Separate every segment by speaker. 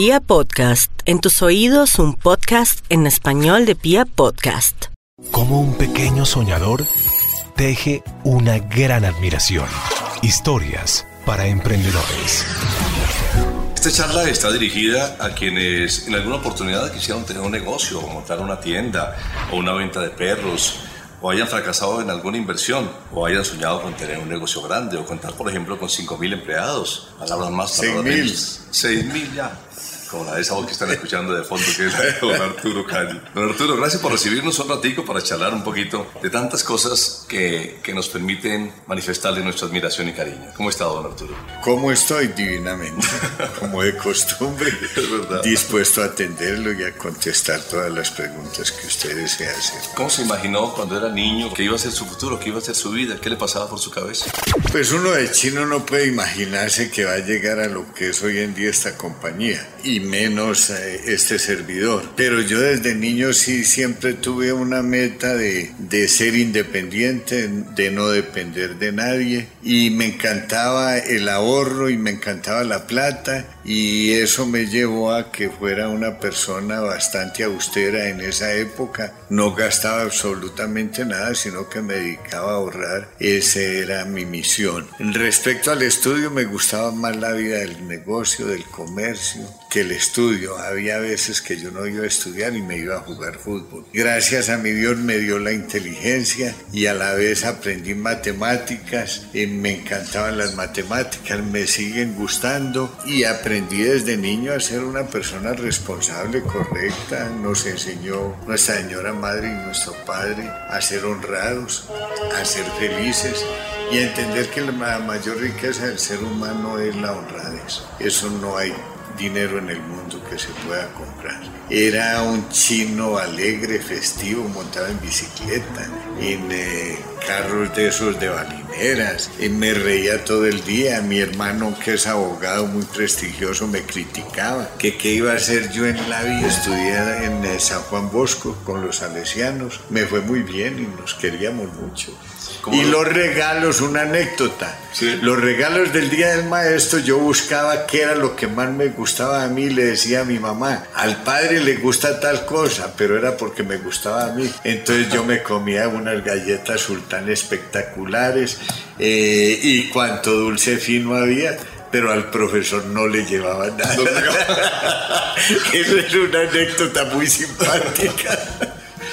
Speaker 1: Pia Podcast, en tus oídos un podcast en español de Pia Podcast.
Speaker 2: Como un pequeño soñador, teje una gran admiración. Historias para emprendedores.
Speaker 3: Esta charla está dirigida a quienes en alguna oportunidad quisieron tener un negocio, o montar una tienda, o una venta de perros, o hayan fracasado en alguna inversión, o hayan soñado con tener un negocio grande, o contar, por ejemplo, con 5.000 empleados. Palabras más, palabras
Speaker 4: 6.000.
Speaker 3: 6.000 ya. Como la de esa voz que están escuchando de fondo, que es la de don Arturo Cali. Don Arturo, gracias por recibirnos un ratico para charlar un poquito de tantas cosas que, que nos permiten manifestarle nuestra admiración y cariño. ¿Cómo está, don Arturo?
Speaker 4: ¿Cómo estoy? Divinamente, como de costumbre,
Speaker 3: Es verdad.
Speaker 4: dispuesto a atenderlo y a contestar todas las preguntas que usted desea hacer.
Speaker 3: ¿Cómo se imaginó cuando era niño que iba a ser su futuro, que iba a ser su vida? ¿Qué le pasaba por su cabeza?
Speaker 4: Pues uno de chino no puede imaginarse que va a llegar a lo que es hoy en día esta compañía y menos este servidor. Pero yo desde niño sí siempre tuve una meta de, de ser independiente, de no depender de nadie y me encantaba el ahorro y me encantaba la plata y eso me llevó a que fuera una persona bastante austera en esa época. No gastaba absolutamente nada, sino que me dedicaba a ahorrar. Esa era mi misión. Respecto al estudio, me gustaba más la vida del negocio, del comercio, que el estudio. Había veces que yo no iba a estudiar y me iba a jugar fútbol. Gracias a mi Dios me dio la inteligencia y a la vez aprendí matemáticas. Me encantaban las matemáticas, me siguen gustando y aprendí desde niño a ser una persona responsable, correcta. Nos enseñó nuestra señora madre y nuestro padre a ser honrados, a ser felices y a entender que la mayor riqueza del ser humano es la honradez. Eso no hay dinero en el mundo que se pueda comprar. Era un chino alegre, festivo, montado en bicicleta, en eh, carros de esos de Y me reía todo el día. Mi hermano, que es abogado muy prestigioso, me criticaba. Que qué iba a hacer yo en la vida. Estudié en eh, San Juan Bosco con los salesianos. Me fue muy bien y nos queríamos mucho.
Speaker 3: ¿Cómo
Speaker 4: Y
Speaker 3: lo-
Speaker 4: los regalos, una anécdota.
Speaker 3: Sí.
Speaker 4: Los regalos del Día del Maestro, yo buscaba qué era lo que más me gustaba a mí, le decía a mi mamá, al padre le gusta tal cosa, pero era porque me gustaba a mí. Entonces yo me comía unas galletas sultán espectaculares eh, y cuánto dulce fino había. Pero al profesor no le llevaba nada. Eso es una anécdota muy simpática.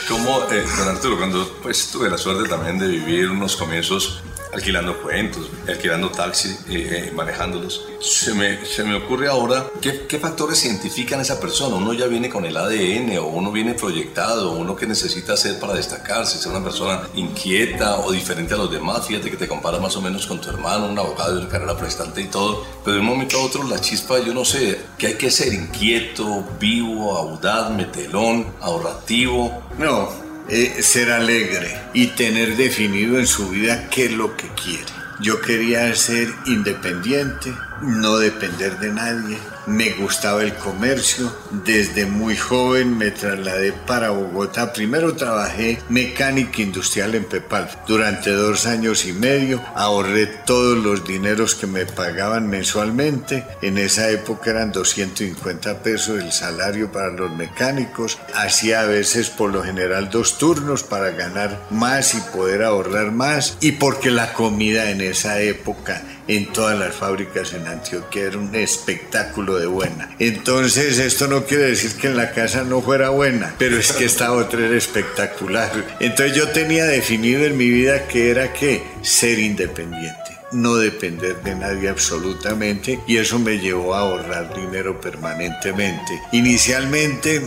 Speaker 3: Como, eh, don Arturo, cuando pues tuve la suerte también de vivir unos comienzos alquilando cuentos, alquilando taxi, eh, eh, manejándolos, se me, se me ocurre ahora ¿qué, qué factores identifican a esa persona. Uno ya viene con el ADN o uno viene proyectado, uno que necesita hacer para destacarse, ser una persona inquieta o diferente a los demás. Fíjate que te compara más o menos con tu hermano, un abogado de carrera prestante y todo, pero de un momento a otro la chispa, yo no sé, que hay que ser inquieto, vivo, audaz, metelón, ahorrativo.
Speaker 4: No, eh, ser alegre y tener definido en su vida qué es lo que quiere. Yo quería ser independiente, no depender de nadie. Me gustaba el comercio. Desde muy joven me trasladé para Bogotá. Primero trabajé mecánica industrial en Pepal. Durante dos años y medio ahorré todos los dineros que me pagaban mensualmente. En esa época eran 250 pesos el salario para los mecánicos. Hacía a veces por lo general dos turnos para ganar más y poder ahorrar más. Y porque la comida en esa época en todas las fábricas en Antioquia era un espectáculo de buena. Entonces esto no quiere decir que en la casa no fuera buena, pero es que esta otra era espectacular. Entonces yo tenía definido en mi vida que era que ser independiente no depender de nadie absolutamente y eso me llevó a ahorrar dinero permanentemente. Inicialmente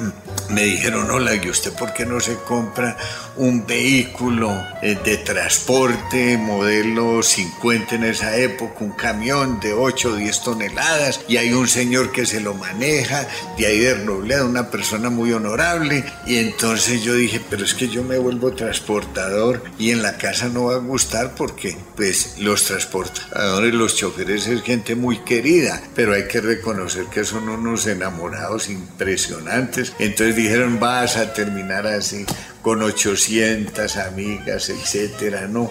Speaker 4: me dijeron, hola, ¿y usted por qué no se compra un vehículo eh, de transporte modelo 50 en esa época, un camión de 8 o 10 toneladas y hay un señor que se lo maneja, de ahí de Robledo, una persona muy honorable y entonces yo dije, pero es que yo me vuelvo transportador y en la casa no va a gustar porque pues los transportadores, los choferes es gente muy querida, pero hay que reconocer que son unos enamorados impresionantes. Entonces dijeron, vas a terminar así con 800 amigas, etcétera, no.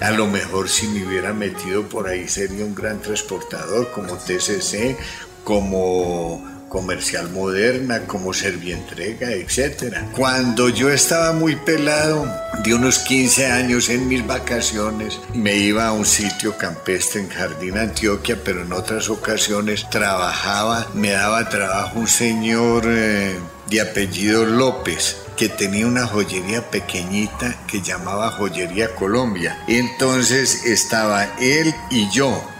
Speaker 4: A lo mejor si me hubiera metido por ahí sería un gran transportador como TCC, como comercial moderna como Servientrega, etc. Cuando yo estaba muy pelado, de unos 15 años en mis vacaciones, me iba a un sitio campestre en Jardín Antioquia, pero en otras ocasiones trabajaba, me daba trabajo un señor eh, de apellido López que tenía una joyería pequeñita que llamaba Joyería Colombia. Entonces estaba él y yo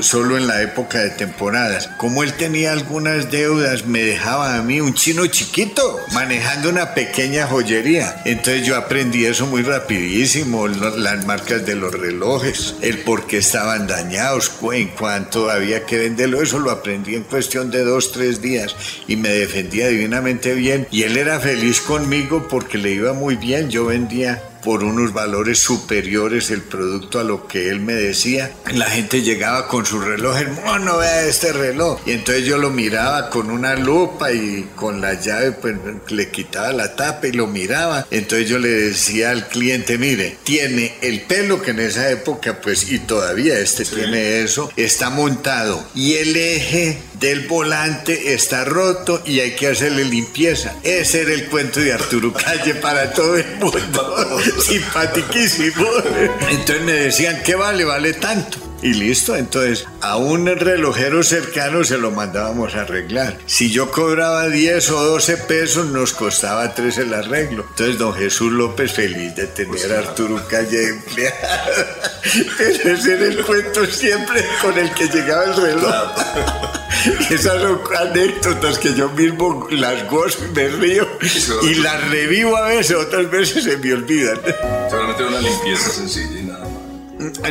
Speaker 4: solo en la época de temporadas. Como él tenía algunas deudas, me dejaba a mí un chino chiquito manejando una pequeña joyería. Entonces yo aprendí eso muy rapidísimo, las marcas de los relojes, el por qué estaban dañados, en cuanto había que venderlo, eso lo aprendí en cuestión de dos, tres días y me defendía divinamente bien. Y él era feliz conmigo porque le iba muy bien, yo vendía por unos valores superiores el producto a lo que él me decía. La gente llegaba con su reloj, no vea este reloj. Y entonces yo lo miraba con una lupa y con la llave pues le quitaba la tapa y lo miraba. Entonces yo le decía al cliente, mire, tiene el pelo que en esa época pues y todavía este tiene eso, está montado y el eje del volante está roto y hay que hacerle limpieza. Ese era el cuento de Arturo Calle para todo el mundo. Simpatiquísimo. Entonces me decían, ¿qué vale? Vale tanto y listo. Entonces, a un relojero cercano se lo mandábamos a arreglar. Si yo cobraba 10 o 12 pesos, nos costaba 3 el arreglo. Entonces, don Jesús López, feliz de tener a Arturo Calle empleado. Ese era el cuento siempre con el que llegaba el reloj. Esas son anécdotas que yo mismo las gozo y me río y las revivo a veces, otras veces se me olvidan.
Speaker 3: Solamente una limpieza sencilla y nada.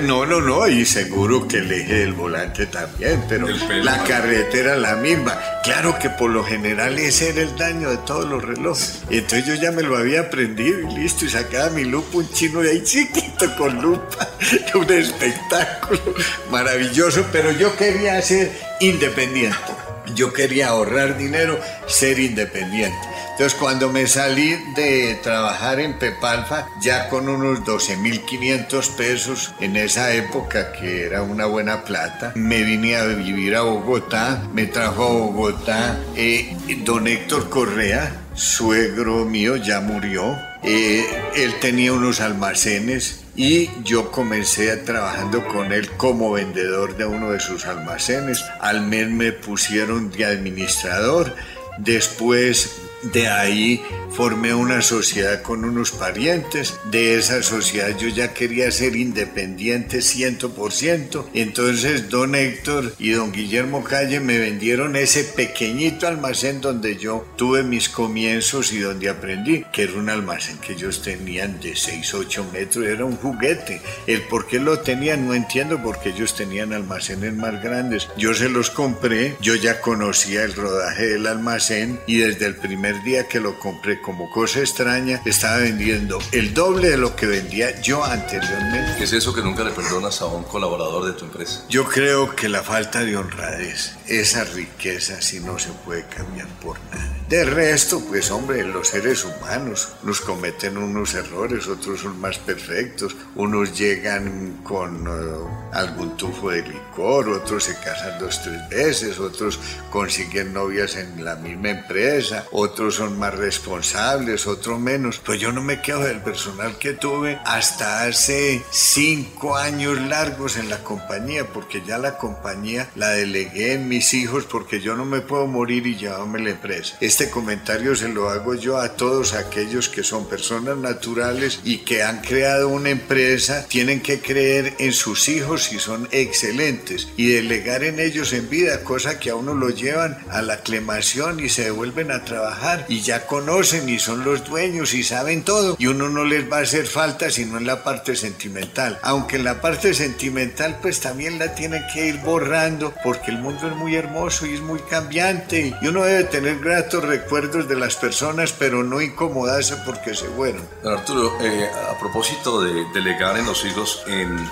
Speaker 4: No, no, no, y seguro que el eje del volante también, pero la carretera la misma. Claro que por lo general ese era el daño de todos los relojes. Y entonces yo ya me lo había aprendido y listo, y sacaba mi lupa, un chino de ahí chiquito con lupa, un espectáculo maravilloso, pero yo quería ser independiente. Yo quería ahorrar dinero, ser independiente. Entonces cuando me salí de trabajar en Pepalfa, ya con unos 12.500 pesos en esa época, que era una buena plata, me vine a vivir a Bogotá, me trajo a Bogotá eh, don Héctor Correa, suegro mío, ya murió. Eh, él tenía unos almacenes y yo comencé trabajando con él como vendedor de uno de sus almacenes. Al mes me pusieron de administrador. Después de ahí formé una sociedad con unos parientes. De esa sociedad yo ya quería ser independiente 100%. Entonces don Héctor y don Guillermo Calle me vendieron ese pequeñito almacén donde yo tuve mis comienzos y donde aprendí, que era un almacén que ellos tenían de 6, 8 metros. Era un juguete. El por qué lo tenían no entiendo porque ellos tenían almacenes más grandes. Yo se los compré, yo ya conocía el rodaje del almacén y desde el primer día que lo compré como cosa extraña, estaba vendiendo el doble de lo que vendía yo anteriormente.
Speaker 3: ¿Qué es eso que nunca le perdonas a un colaborador de tu empresa?
Speaker 4: Yo creo que la falta de honradez, esa riqueza, si no se puede cambiar por nada. De resto, pues hombre, los seres humanos nos cometen unos errores, otros son más perfectos, unos llegan con uh, algún tufo de licor, otros se casan dos, tres veces, otros consiguen novias en la misma empresa, otros son más responsables, otros menos. Pues yo no me quedo del personal que tuve hasta hace cinco años largos en la compañía, porque ya la compañía la delegué en mis hijos porque yo no me puedo morir y llevarme la empresa. Este este comentario se lo hago yo a todos aquellos que son personas naturales y que han creado una empresa, tienen que creer en sus hijos y son excelentes. Y delegar en ellos en vida, cosa que a uno lo llevan a la aclamación y se devuelven a trabajar. Y ya conocen y son los dueños y saben todo. Y uno no les va a hacer falta sino en la parte sentimental, aunque en la parte sentimental pues también la tienen que ir borrando porque el mundo es muy hermoso y es muy cambiante. Y uno debe tener gratos recuerdos de las personas, pero no incomodarse porque se fueron.
Speaker 3: Arturo, eh, a propósito de delegar en los hijos, en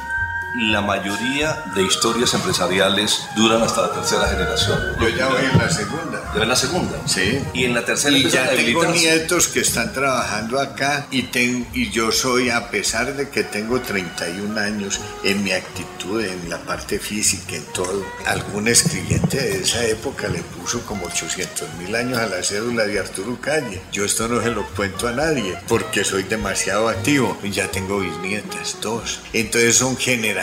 Speaker 3: la mayoría de historias empresariales duran hasta la tercera generación.
Speaker 4: Yo ya voy en la segunda.
Speaker 3: ¿Ya en la segunda?
Speaker 4: Sí.
Speaker 3: Y en la tercera
Speaker 4: Y ya tengo nietos que están trabajando acá y, ten- y yo soy, a pesar de que tengo 31 años, en mi actitud, en la parte física, en todo, algún escribiente de esa época le puso como 800 mil años a la cédula de Arturo Calle. Yo esto no se lo cuento a nadie porque soy demasiado activo. Y Ya tengo bisnietas, dos. Entonces son generaciones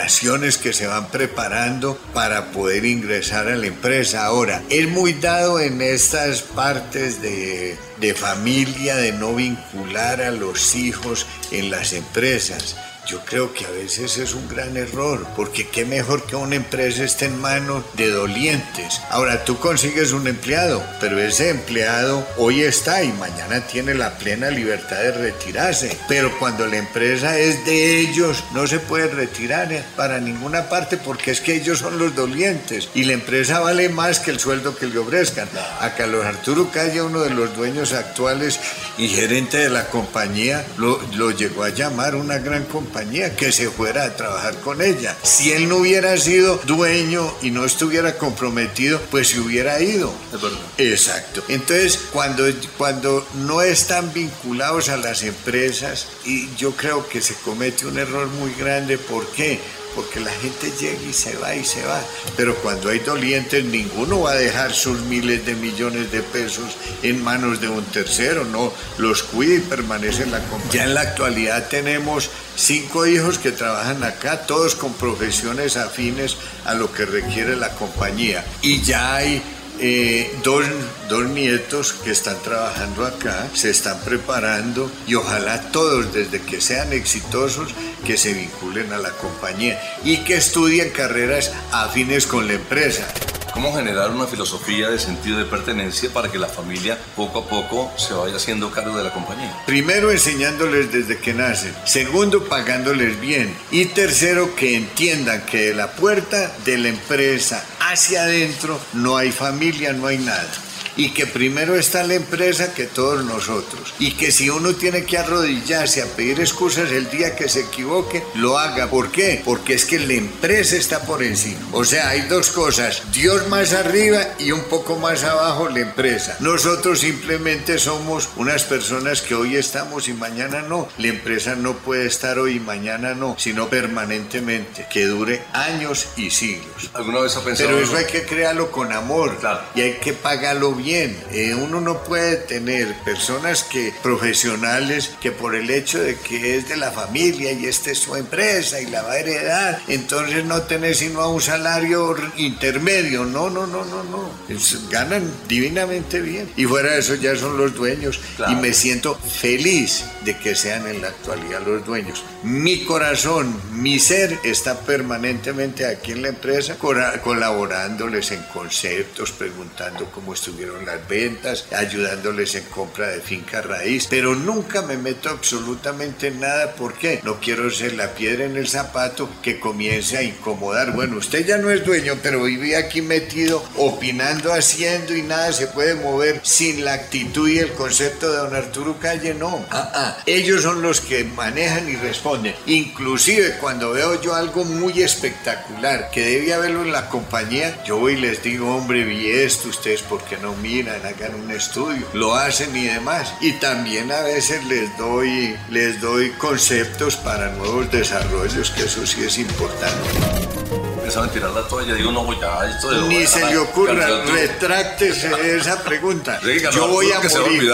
Speaker 4: que se van preparando para poder ingresar a la empresa. Ahora, es muy dado en estas partes de, de familia de no vincular a los hijos en las empresas. Yo creo que a veces es un gran error, porque qué mejor que una empresa esté en manos de dolientes. Ahora tú consigues un empleado, pero ese empleado hoy está y mañana tiene la plena libertad de retirarse. Pero cuando la empresa es de ellos, no se puede retirar eh, para ninguna parte porque es que ellos son los dolientes y la empresa vale más que el sueldo que le ofrezcan. A Carlos Arturo Calle, uno de los dueños actuales y gerente de la compañía, lo, lo llegó a llamar una gran compañía que se fuera a trabajar con ella. Si él no hubiera sido dueño y no estuviera comprometido, pues se hubiera ido.
Speaker 3: Es verdad.
Speaker 4: Exacto. Entonces, cuando, cuando no están vinculados a las empresas, y yo creo que se comete un error muy grande. ¿Por qué? Porque la gente llega y se va y se va. Pero cuando hay dolientes, ninguno va a dejar sus miles de millones de pesos en manos de un tercero. No, los cuida y permanece en la compañía. Ya en la actualidad tenemos cinco hijos que trabajan acá, todos con profesiones afines a lo que requiere la compañía. Y ya hay eh, dos, dos nietos que están trabajando acá, se están preparando y ojalá todos, desde que sean exitosos, que se vinculen a la compañía y que estudien carreras afines con la empresa.
Speaker 3: ¿Cómo generar una filosofía de sentido de pertenencia para que la familia poco a poco se vaya haciendo cargo de la compañía?
Speaker 4: Primero, enseñándoles desde que nacen. Segundo, pagándoles bien. Y tercero, que entiendan que de la puerta de la empresa hacia adentro no hay familia, no hay nada. Y que primero está la empresa que todos nosotros. Y que si uno tiene que arrodillarse a pedir excusas el día que se equivoque, lo haga. ¿Por qué? Porque es que la empresa está por encima. O sea, hay dos cosas. Dios más arriba y un poco más abajo la empresa. Nosotros simplemente somos unas personas que hoy estamos y mañana no. La empresa no puede estar hoy y mañana no, sino permanentemente, que dure años y siglos.
Speaker 3: ¿Alguna vez ha pensado?
Speaker 4: Pero eso hay que crearlo con amor
Speaker 3: Claro.
Speaker 4: y hay que pagarlo bien. Eh, uno no puede tener personas que profesionales que por el hecho de que es de la familia y esta es su empresa y la va a heredar, entonces no tenés sino a un salario intermedio. No, no, no, no, no. Es- ganan divinamente bien. Y fuera de eso ya son los dueños.
Speaker 3: Claro.
Speaker 4: Y me siento feliz de que sean en la actualidad los dueños. Mi corazón, mi ser está permanentemente aquí en la empresa, colaborándoles en conceptos, preguntando cómo estuvieron las ventas, ayudándoles en compra de finca raíz, pero nunca me meto absolutamente en nada. ¿Por qué? No quiero ser la piedra en el zapato que comience a incomodar. Bueno, usted ya no es dueño, pero vive aquí metido, opinando, haciendo y nada se puede mover sin la actitud y el concepto de don Arturo Calle, no. Ah, ah. Ellos son los que manejan y responden. Inclusive cuando veo yo algo muy espectacular que debía verlo en la compañía, yo voy y les digo, hombre, vi esto, ustedes por qué no miran, hagan un estudio, lo hacen y demás. Y también a veces les doy, les doy conceptos para nuevos desarrollos, que eso sí es importante.
Speaker 3: Pensaba en tirar la toalla, digo, no, ya, esto de
Speaker 4: Ni se le ocurra, retráctese esa pregunta. Yo voy a morir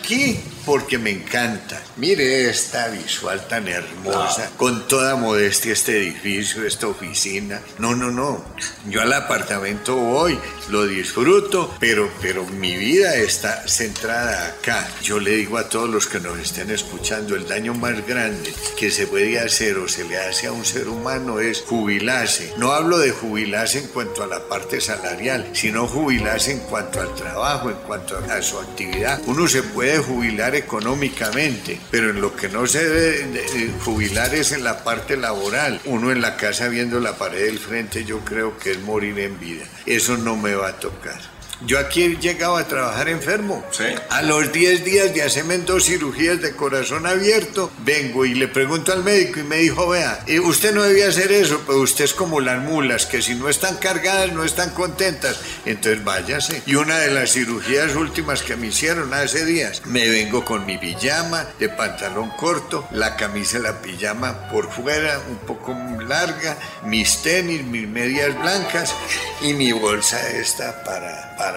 Speaker 4: aquí porque me encanta. Mire esta visual tan hermosa, con toda modestia este edificio, esta oficina. No, no, no. Yo al apartamento voy, lo disfruto, pero, pero mi vida está centrada acá. Yo le digo a todos los que nos estén escuchando, el daño más grande que se puede hacer o se le hace a un ser humano es jubilarse. No hablo de jubilarse en cuanto a la parte salarial, sino jubilarse en cuanto al trabajo, en cuanto a su actividad. Uno se puede jubilar económicamente, pero en lo que no se debe de- de jubilar es en la parte laboral. Uno en la casa viendo la pared del frente, yo creo que es morir en vida. Eso no me va a tocar. Yo aquí he llegado a trabajar enfermo.
Speaker 3: Sí.
Speaker 4: A los 10 días de hacerme dos cirugías de corazón abierto, vengo y le pregunto al médico y me dijo, vea, eh, usted no debía hacer eso, pero usted es como las mulas, que si no están cargadas no están contentas. Entonces váyase. Y una de las cirugías últimas que me hicieron hace días, me vengo con mi pijama de pantalón corto, la camisa la pijama por fuera, un poco larga, mis tenis, mis medias blancas y mi bolsa esta para, para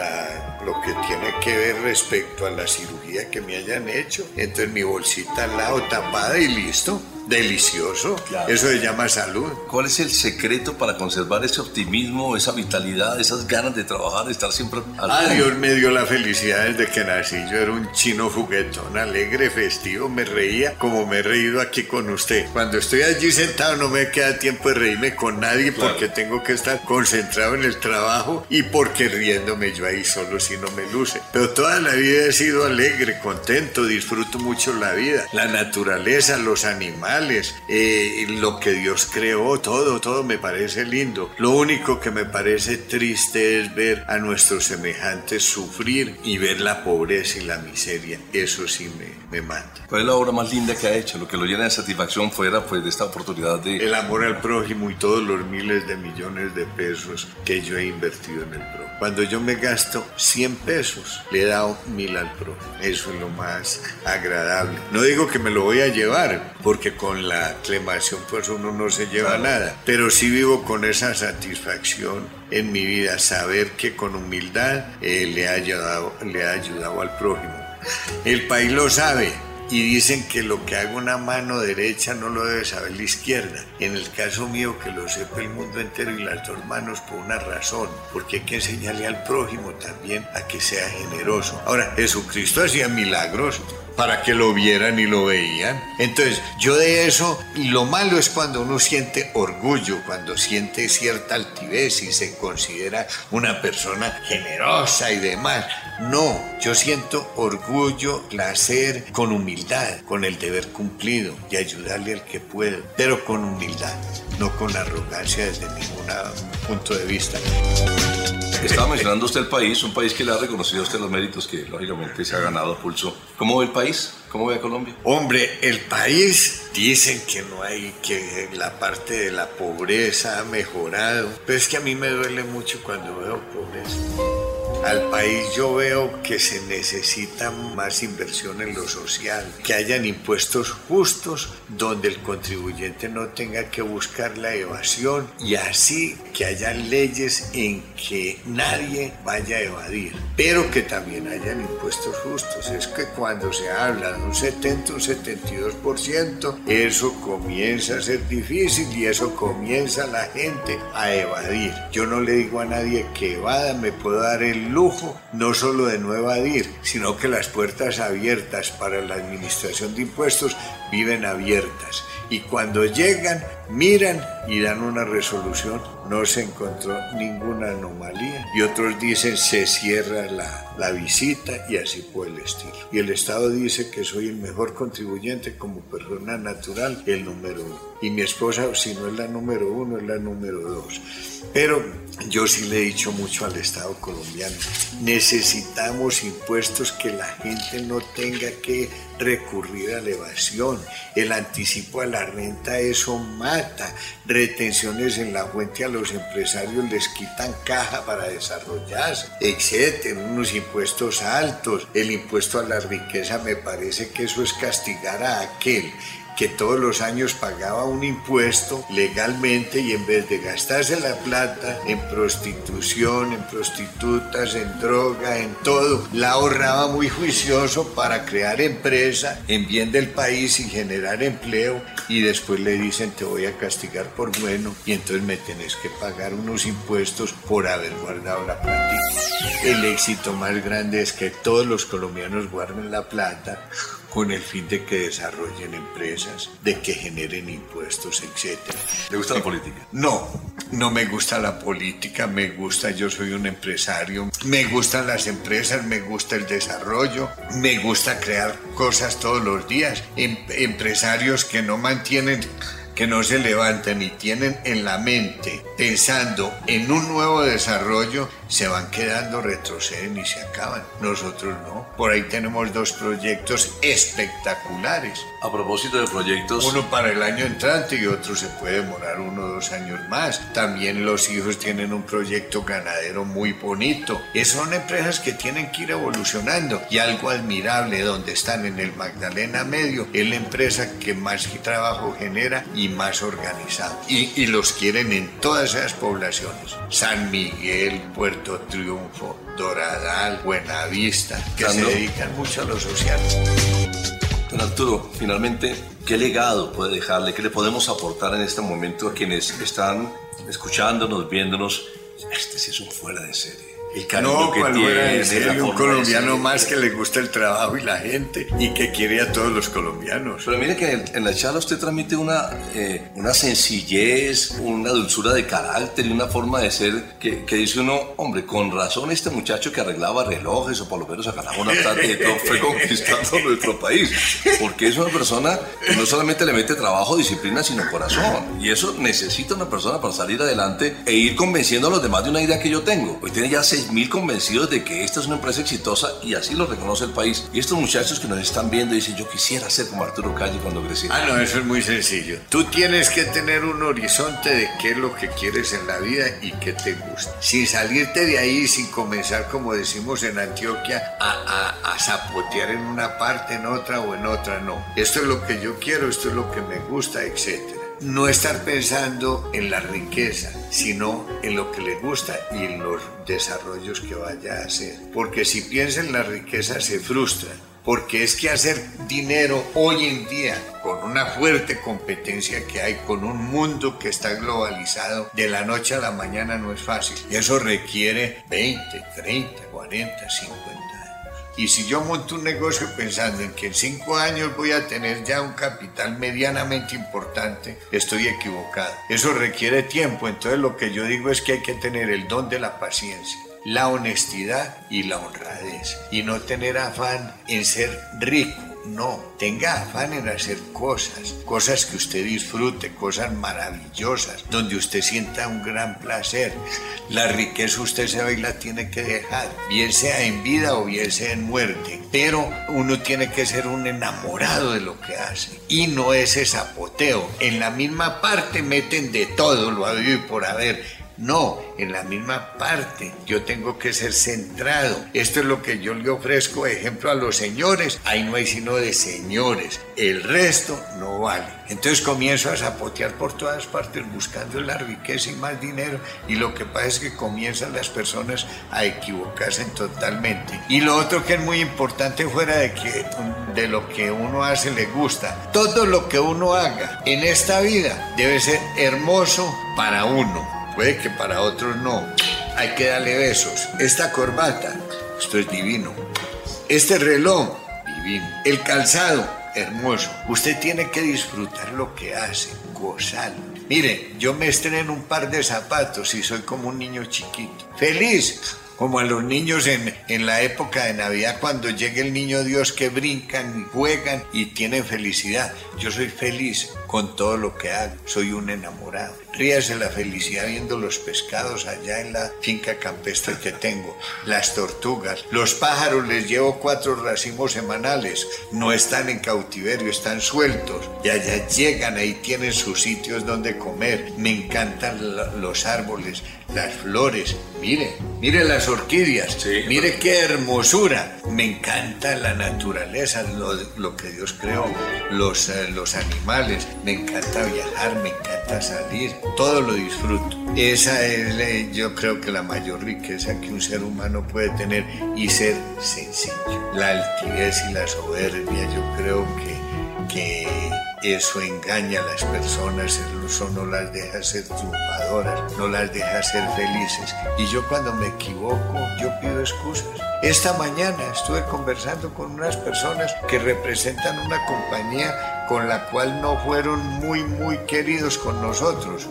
Speaker 4: lo que tiene que ver respecto a la cirugía que me hayan hecho. Entonces mi bolsita al lado tapada y listo. Delicioso.
Speaker 3: Claro.
Speaker 4: Eso se llama salud.
Speaker 3: ¿Cuál es el secreto para conservar ese optimismo, esa vitalidad, esas ganas de trabajar, de estar siempre al
Speaker 4: Ah? Dios me dio la felicidad desde que nací. Yo era un chino juguetón, alegre, festivo. Me reía como me he reído aquí con usted. Cuando estoy allí sentado no me queda tiempo de reírme con nadie
Speaker 3: Claro.
Speaker 4: porque tengo que estar concentrado en el trabajo y porque riéndome yo ahí solo si no me luce. Pero toda la vida he sido alegre, contento, disfruto mucho la vida. La naturaleza, los animales, eh, lo que Dios creó, todo, todo me parece lindo. Lo único que me parece triste es ver a nuestros semejantes sufrir y ver la pobreza y la miseria. Eso sí me, me mata.
Speaker 3: ¿Cuál es la obra más linda que ha hecho? Lo que lo llena de satisfacción fuera pues, de esta oportunidad de...
Speaker 4: El amor al prójimo y todos los miles de millones de pesos que yo he invertido en el prójimo. Cuando yo me gasto 100 pesos, le he dado mil al prójimo. Eso es lo más agradable. No digo que me lo voy a llevar, porque con la aclamación pues uno no se lleva nada. Pero sí vivo con esa satisfacción en mi vida, saber que con humildad eh, le, ha ayudado, le ha ayudado al prójimo. El país lo sabe, y dicen que lo que haga una mano derecha no lo debe saber la izquierda. En el caso mío, que lo sepa el mundo entero y las dos manos por una razón, porque hay que enseñarle al prójimo también a que sea generoso. Ahora, Jesucristo hacía milagros para que lo vieran y lo veían. Entonces, yo de eso, lo malo es cuando uno siente orgullo, cuando siente cierta altivez y se considera una persona generosa y demás. No, yo siento orgullo, placer, con humildad, con el deber cumplido y ayudarle al que puedo, pero con humildad, no con arrogancia desde ningún punto de vista.
Speaker 3: Estaba mencionando usted el país, un país que le ha reconocido a usted los méritos que lógicamente se ha ganado a pulso. ¿Cómo ve el país? ¿Cómo ve a Colombia?
Speaker 4: Hombre, el país dicen que no hay, que la parte de la pobreza ha mejorado, pero es que a mí me duele mucho cuando veo pobreza. Al país yo veo que se necesita más inversión en lo social, que hayan impuestos justos donde el contribuyente no tenga que buscar la evasión y así que haya leyes en que nadie vaya a evadir, pero que también hayan impuestos justos. Es que cuando se habla de un 70, un 72%, eso comienza a ser difícil y eso comienza la gente a evadir. Yo no le digo a nadie que evada, me puedo dar el lujo no solo de no evadir, sino que las puertas abiertas para la administración de impuestos viven abiertas. Y cuando llegan, miran y dan una resolución. No se encontró ninguna anomalía. Y otros dicen se cierra la, la visita y así por el estilo. Y el Estado dice que soy el mejor contribuyente como persona natural, el número uno. Y mi esposa, si no es la número uno, es la número dos. Pero yo sí le he dicho mucho al Estado colombiano, necesitamos impuestos que la gente no tenga que recurrir a la evasión. El anticipo a la renta, eso mata. Retenciones en la fuente los empresarios les quitan caja para desarrollarse, etcétera. Unos impuestos altos. El impuesto a la riqueza me parece que eso es castigar a aquel que todos los años pagaba un impuesto legalmente y en vez de gastarse la plata en prostitución, en prostitutas, en droga, en todo, la ahorraba muy juicioso para crear empresa en bien del país y generar empleo y después le dicen te voy a castigar por bueno y entonces me tenés que pagar unos impuestos por haber guardado la plata. El éxito más grande es que todos los colombianos guarden la plata con el fin de que desarrollen empresas, de que generen impuestos, etc.
Speaker 3: ¿Le gusta la política?
Speaker 4: No, no me gusta la política, me gusta, yo soy un empresario, me gustan las empresas, me gusta el desarrollo, me gusta crear cosas todos los días, em empresarios que no mantienen que no se levantan y tienen en la mente pensando en un nuevo desarrollo, se van quedando, retroceden y se acaban. Nosotros no. Por ahí tenemos dos proyectos espectaculares.
Speaker 3: A propósito de proyectos...
Speaker 4: Uno para el año entrante y otro se puede demorar uno o dos años más. También los hijos tienen un proyecto ganadero muy bonito. Es, son empresas que tienen que ir evolucionando. Y algo admirable donde están en el Magdalena Medio es la empresa que más trabajo genera y más organizado. Y, y los quieren en todas esas poblaciones. San Miguel, Puerto Triunfo, Doradal, Buenavista, que se dedican mucho a lo social.
Speaker 3: Don Arturo, finalmente, ¿qué legado puede dejarle? ¿Qué le podemos aportar en este momento a quienes están escuchándonos, viéndonos? Este sí es un fuera de serie
Speaker 4: el no, que tiene, un colombiano más que le gusta el trabajo y la gente y que quiere a todos los colombianos.
Speaker 3: Pero mire que en, la charla usted transmite una, eh, una sencillez, una dulzura de carácter y una forma de ser que, que, dice uno, hombre, con razón este muchacho que arreglaba relojes o por lo menos ganaba una todo fue conquistando nuestro país. Porque es una persona que no solamente le mete trabajo, disciplina, sino corazón. Y eso necesita una persona para salir adelante e ir convenciendo a los demás de una idea que yo tengo. Hoy tiene ya seis mil convencidos de que esta es una empresa exitosa y así lo reconoce el país. Y estos muchachos que nos están viendo dicen, yo quisiera ser como Arturo Calle cuando crecí.
Speaker 4: Ah, no, eso es muy sencillo. Tú tienes que tener un horizonte de qué es lo que quieres en la vida y qué te gusta. Sin salirte de ahí, sin comenzar, como decimos en Antioquia, a, a, a zapotear en una parte, en otra o en otra, no. Esto es lo que yo quiero, esto es lo que me gusta, etcétera no estar pensando en la riqueza, sino en lo que le gusta y en los desarrollos que vaya a hacer. Porque si piensa en la riqueza se frustra. Porque es que hacer dinero hoy en día, con una fuerte competencia que hay, con un mundo que está globalizado, de la noche a la mañana no es fácil. Y eso requiere 20, 30, 40, 50 y si yo monto un negocio pensando en que en cinco años voy a tener ya un capital medianamente importante, estoy equivocado. Eso requiere tiempo, entonces lo que yo digo es que hay que tener el don de la paciencia la honestidad y la honradez y no tener afán en ser rico no, tenga afán en hacer cosas, cosas que usted disfrute, cosas maravillosas, donde usted sienta un gran placer. La riqueza usted se y la tiene que dejar, bien sea en vida o bien sea en muerte. Pero uno tiene que ser un enamorado de lo que hace y no ese zapoteo. En la misma parte meten de todo, lo ha y por haber no, en la misma parte. Yo tengo que ser centrado. Esto es lo que yo le ofrezco, ejemplo, a los señores. Ahí no hay sino de señores. El resto no vale. Entonces comienzo a zapotear por todas partes buscando la riqueza y más dinero. Y lo que pasa es que comienzan las personas a equivocarse totalmente. Y lo otro que es muy importante fuera de que de lo que uno hace le gusta. Todo lo que uno haga en esta vida debe ser hermoso para uno Que para otros no. Hay que darle besos. Esta corbata, esto es divino. Este reloj, divino. El calzado, hermoso. Usted tiene que disfrutar lo que hace, gozar. Mire, yo me estreno un par de zapatos y soy como un niño chiquito. Feliz, como a los niños en, en, la época de Navidad, cuando llega el niño Dios que brincan y juegan y tienen felicidad. Yo soy feliz con todo lo que hago, soy un enamorado. Ríase la felicidad viendo los pescados allá en la finca campestre que tengo, las tortugas, los pájaros les llevo cuatro racimos semanales, no están en cautiverio, están sueltos y allá llegan, ahí tienen sus sitios donde comer, me encantan los árboles, las flores, mire, mire las orquídeas, mire qué hermosura, me encanta la naturaleza, lo, que Dios creó, los, eh, los animales, me encanta viajar, me encanta salir, todo lo disfruto. Esa es, yo creo que la mayor riqueza que un ser humano puede tener y ser sencillo. La altivez y la soberbia, yo creo que, que eso engaña a las personas, eso no las deja ser triunfadoras, no las deja ser felices. Y yo cuando me equivoco, yo pido excusas. Esta mañana estuve conversando con unas personas que representan una compañía con la cual no fueron muy, muy queridos con nosotros.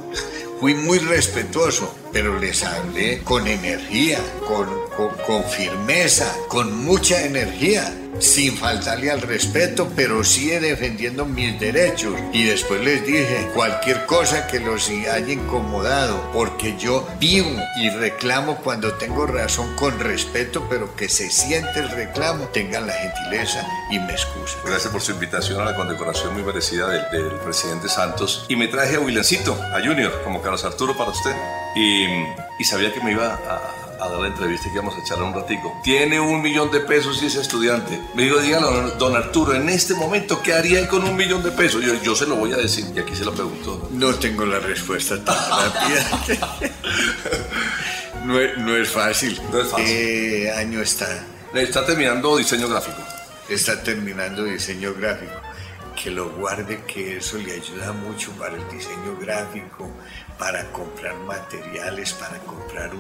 Speaker 4: Fui muy respetuoso, pero les hablé con energía, con, con, con firmeza, con mucha energía sin faltarle al respeto, pero sí defendiendo mis derechos. Y después les dije, cualquier cosa que los haya incomodado, porque yo vivo y reclamo cuando tengo razón con respeto, pero que se siente el reclamo, tengan la gentileza y me excusa.
Speaker 3: Gracias por su invitación a la condecoración muy merecida del, presidente Santos. Y me traje a Williamcito, a Junior, como Carlos Arturo para usted. Y, y sabía que me iba a a dar la entrevista que vamos a echarle un ratico. Tiene un millón de pesos y es estudiante. Me digo, dígalo, don Arturo, en este momento, ¿qué haría él con un millón de pesos? Yo, yo se lo voy a decir y aquí se lo pregunto.
Speaker 4: No tengo la respuesta tan rápida. no, es, no, es, fácil.
Speaker 3: No es fácil.
Speaker 4: ¿Qué año está?
Speaker 3: Está terminando diseño gráfico.
Speaker 4: Está terminando diseño gráfico que lo guarde, que eso le ayuda mucho para el diseño gráfico, para comprar materiales, para comprar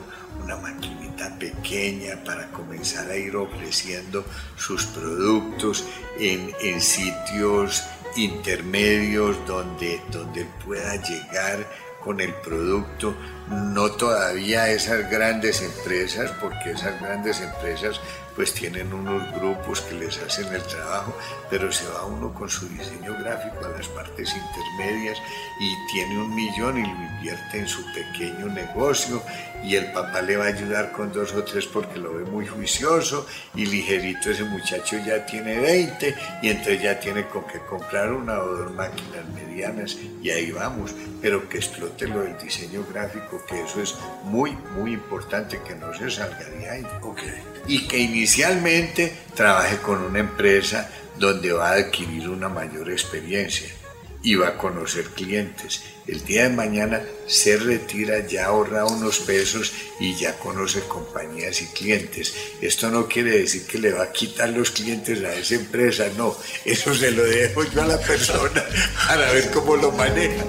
Speaker 4: una maquinita pequeña, para comenzar a ir ofreciendo sus productos en, sitios intermedios donde, donde pueda llegar con el producto, no todavía esas grandes empresas, porque esas grandes empresas pues tienen unos grupos que les hacen el trabajo, pero se va uno con su diseño gráfico a las partes intermedias y tiene un millón y lo invierte en su pequeño negocio y el papá le va a ayudar con dos o tres porque lo ve muy juicioso y ligerito ese muchacho ya tiene 20 y entonces ya tiene con que comprar una o dos máquinas medianas y ahí vamos, pero que explote lo del diseño gráfico, que eso es muy, muy importante, que no se salga de ahí.
Speaker 3: Okay.
Speaker 4: Y que inicialmente trabaje con una empresa donde va a adquirir una mayor experiencia y va a conocer clientes. El día de mañana se retira, ya ahorra unos pesos y ya conoce compañías y clientes. Esto no quiere decir que le va a quitar los clientes a esa empresa, no, eso se lo dejo yo a la persona para ver cómo lo maneja.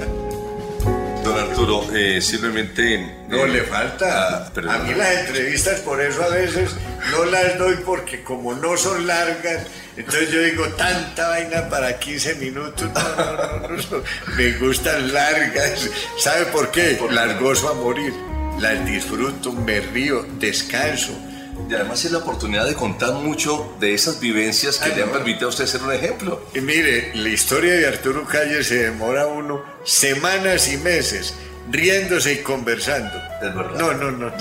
Speaker 3: Arturo, eh, simplemente...
Speaker 4: No, le falta.
Speaker 3: Ah,
Speaker 4: a mí las entrevistas por eso a veces no las doy porque como no son largas, entonces yo digo tanta vaina para 15 minutos. No, no, no, me gustan largas. ¿Sabe por qué? Las gozo a morir. Las disfruto, me río, descanso.
Speaker 3: Y además es la oportunidad de contar mucho de esas vivencias que le han permitido a usted ser un ejemplo.
Speaker 4: Y mire, la historia de Arturo Calle se demora uno semanas y meses riéndose y conversando.
Speaker 3: Es verdad.
Speaker 4: No, no, no,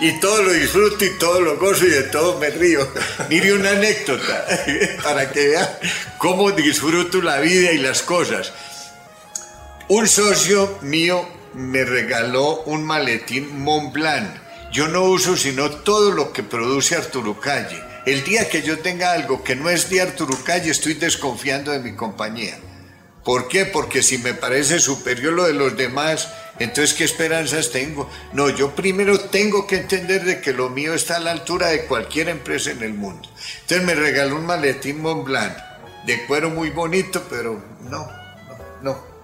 Speaker 4: Y todo lo disfruto y todo lo gozo y de todo me río. Mire una anécdota para que vea cómo disfruto la vida y las cosas. Un socio mío me regaló un maletín Montblanc yo no uso sino todo lo que produce Arturo Calle. El día que yo tenga algo que no es de Arturo Calle, estoy desconfiando de mi compañía. ¿Por qué? Porque si me parece superior lo de los demás, entonces ¿qué esperanzas tengo? No, yo primero tengo que entender de que lo mío está a la altura de cualquier empresa en el mundo. Entonces me regaló un maletín Montblanc, de cuero muy bonito, pero no, no, no.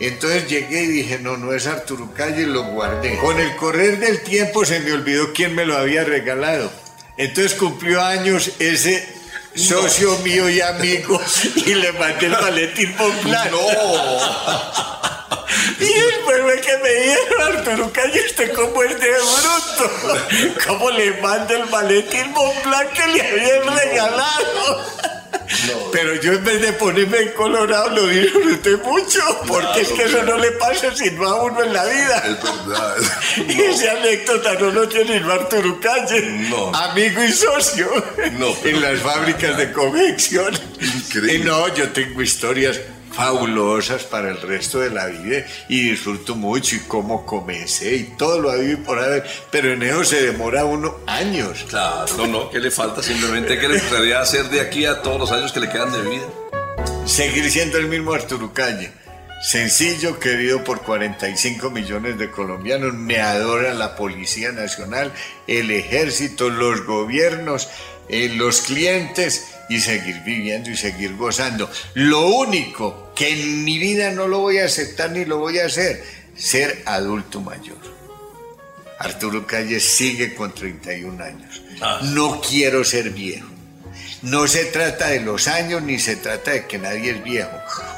Speaker 4: Entonces llegué y dije, no, no es Arturo Calle, lo guardé. Con el correr del tiempo se me olvidó quién me lo había regalado. Entonces cumplió años ese socio mío y amigo y le mandé el maletín Montblanc.
Speaker 3: ¡No!
Speaker 4: Y después fue que me dijeron, Arturo Calle, ¿usted cómo es de bruto? ¿Cómo le manda el maletín Montblanc que le habían regalado? Pero yo en vez de ponerme en colorado lo disfruté mucho, porque es que eso no le pasa sino a uno en la vida.
Speaker 3: Es verdad.
Speaker 4: Y esa anécdota no lo tiene el Arturo Calle,
Speaker 3: No.
Speaker 4: amigo y socio,
Speaker 3: No,
Speaker 4: en las fábricas de confección.
Speaker 3: Increíble.
Speaker 4: Y no, yo tengo historias fabulosas para el resto de la vida y disfruto mucho y cómo comencé y todo lo había por haber, pero en eso se demora uno años.
Speaker 3: Claro, no, no, ¿qué le falta? Simplemente que le gustaría hacer de aquí a todos los años que le quedan de vida.
Speaker 4: seguir siendo el mismo Arturo Calle. Sencillo, querido por 45 millones de colombianos, me adora la Policía Nacional, el Ejército, los gobiernos, eh, los clientes y seguir viviendo y seguir gozando. Lo único que en mi vida no lo voy a aceptar ni lo voy a hacer, ser adulto mayor. Arturo Calle sigue con 31 años.
Speaker 3: Ah.
Speaker 4: No quiero ser viejo. No se trata de los años ni se trata de que nadie es viejo.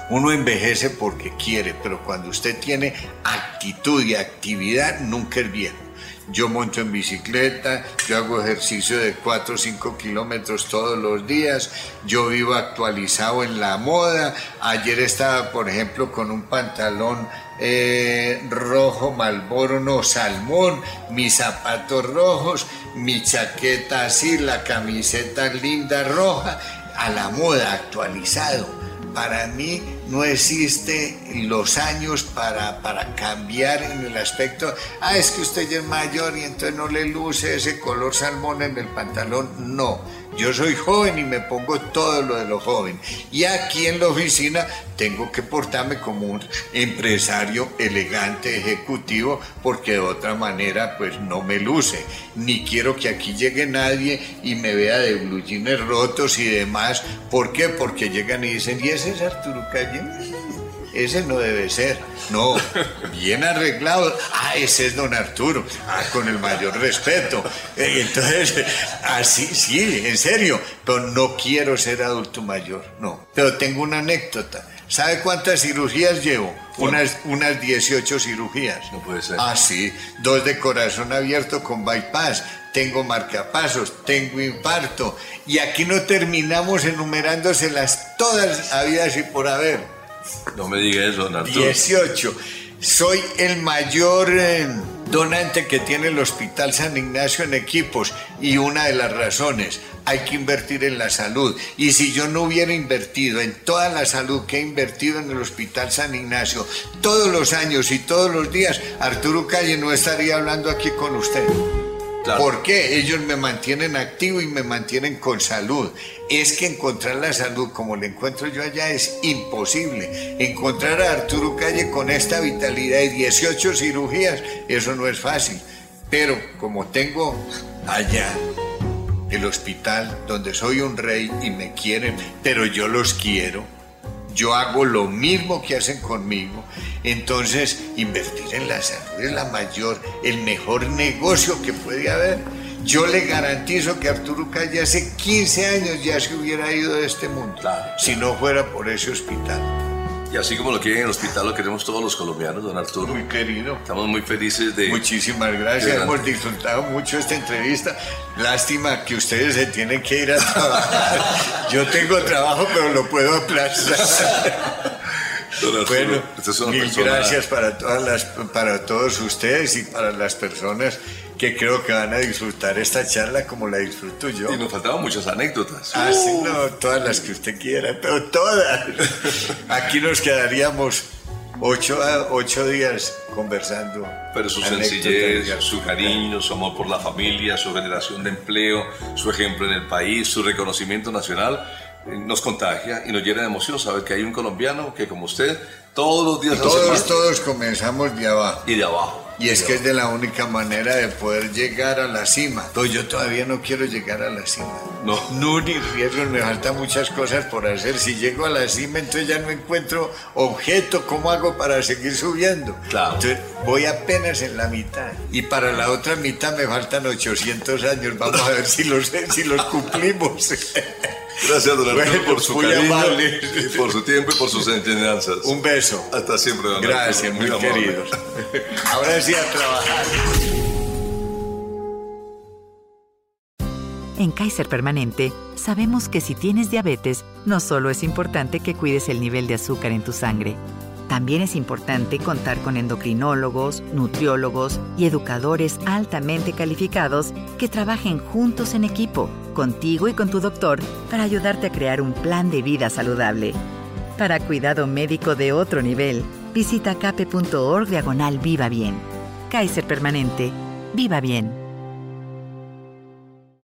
Speaker 4: Uno envejece porque quiere, pero cuando usted tiene actitud y actividad, nunca es viejo. Yo monto en bicicleta, yo hago ejercicio de 4 o 5 kilómetros todos los días, yo vivo actualizado en la moda. Ayer estaba, por ejemplo, con un pantalón eh, rojo, malboro, no, salmón, mis zapatos rojos, mi chaqueta así, la camiseta linda roja, a la moda, actualizado. Para mí no existe los años para, para cambiar en el aspecto, ah, es que usted ya es mayor y entonces no le luce ese color salmón en el pantalón. No, yo soy joven y me pongo todo lo de lo joven. Y aquí en la oficina tengo que portarme como un empresario elegante, ejecutivo, porque de otra manera pues no me luce. Ni quiero que aquí llegue nadie y me vea de blue rotos y demás. ¿Por qué? Porque llegan y dicen, ¿y ese es Arturo Calle? Ese no debe ser. No, bien arreglado. Ah, ese es don Arturo. Ah, con el mayor respeto. Eh, entonces, así, sí, en serio. Pero no quiero ser adulto mayor, no. Pero tengo una anécdota. ¿Sabe cuántas cirugías llevo? Unas, unas 18 cirugías.
Speaker 3: No puede ser.
Speaker 4: Ah, sí. Dos de corazón abierto con bypass. Tengo marcapasos, tengo infarto. Y aquí no terminamos enumerándoselas todas habidas y por haber.
Speaker 3: No me diga eso, don
Speaker 4: 18. Soy el mayor eh, donante que tiene el Hospital San Ignacio en equipos y una de las razones, hay que invertir en la salud. Y si yo no hubiera invertido en toda la salud que he invertido en el Hospital San Ignacio todos los años y todos los días, Arturo Calle no estaría hablando aquí con usted. ¿Por qué? Ellos me mantienen activo y me mantienen con salud. Es que encontrar la salud como la encuentro yo allá es imposible. Encontrar a Arturo Calle con esta vitalidad y 18 cirugías, eso no es fácil. Pero como tengo allá el hospital donde soy un rey y me quieren, pero yo los quiero, yo hago lo mismo que hacen conmigo. Entonces, invertir en la salud es la mayor, el mejor negocio que puede haber. Yo le garantizo que Arturo Calle hace 15 años ya se hubiera ido de este mundo, si no fuera por ese hospital.
Speaker 3: Y así como lo quieren en el hospital, lo queremos todos los colombianos, don Arturo.
Speaker 4: Muy querido.
Speaker 3: Estamos muy felices de...
Speaker 4: Muchísimas gracias, hemos disfrutado mucho esta entrevista. Lástima que ustedes se tienen que ir a trabajar. Yo tengo trabajo, pero lo puedo aplazar. bueno, mil gracias para, todas las, para todos ustedes y para las personas que creo que van a disfrutar esta charla como la disfruto yo.
Speaker 3: Y nos faltaban muchas anécdotas.
Speaker 4: Ah, sí, no, todas las que usted quiera, pero todas. Aquí nos quedaríamos ocho, ocho días conversando.
Speaker 3: Pero su sencillez, su cariño, su amor por la familia, su generación de empleo, su ejemplo en el país, su reconocimiento nacional, eh, nos contagia y nos llena de emoción saber que hay un colombiano que como usted todos los días...
Speaker 4: todos, todos comenzamos de abajo.
Speaker 3: Y de abajo.
Speaker 4: Y es que es de la única manera de poder llegar a la cima. Pero yo todavía no quiero llegar a la cima.
Speaker 3: No.
Speaker 4: No, ni riesgo, me faltan muchas cosas por hacer. Si llego a la cima, entonces ya no encuentro objeto. ¿Cómo hago para seguir subiendo?
Speaker 3: Claro.
Speaker 4: Entonces voy apenas en la mitad. Y para la otra mitad me faltan 800 años. Vamos a ver si los, si los cumplimos.
Speaker 3: Gracias, don Arturo, por su cariño, por su tiempo y por sus enseñanzas.
Speaker 4: Un beso.
Speaker 3: Hasta siempre, don
Speaker 4: Gracias, muy, queridos. Ahora sí a trabajar.
Speaker 5: En Kaiser Permanente sabemos que si tienes diabetes, no solo es importante que cuides el nivel de azúcar en tu sangre, también es importante contar con endocrinólogos, nutriólogos y educadores altamente calificados que trabajen juntos en equipo, contigo y con tu doctor, para ayudarte a crear un plan de vida saludable. Para cuidado médico de otro nivel, visita cape.org diagonal Viva Bien. Kaiser Permanente. Viva Bien.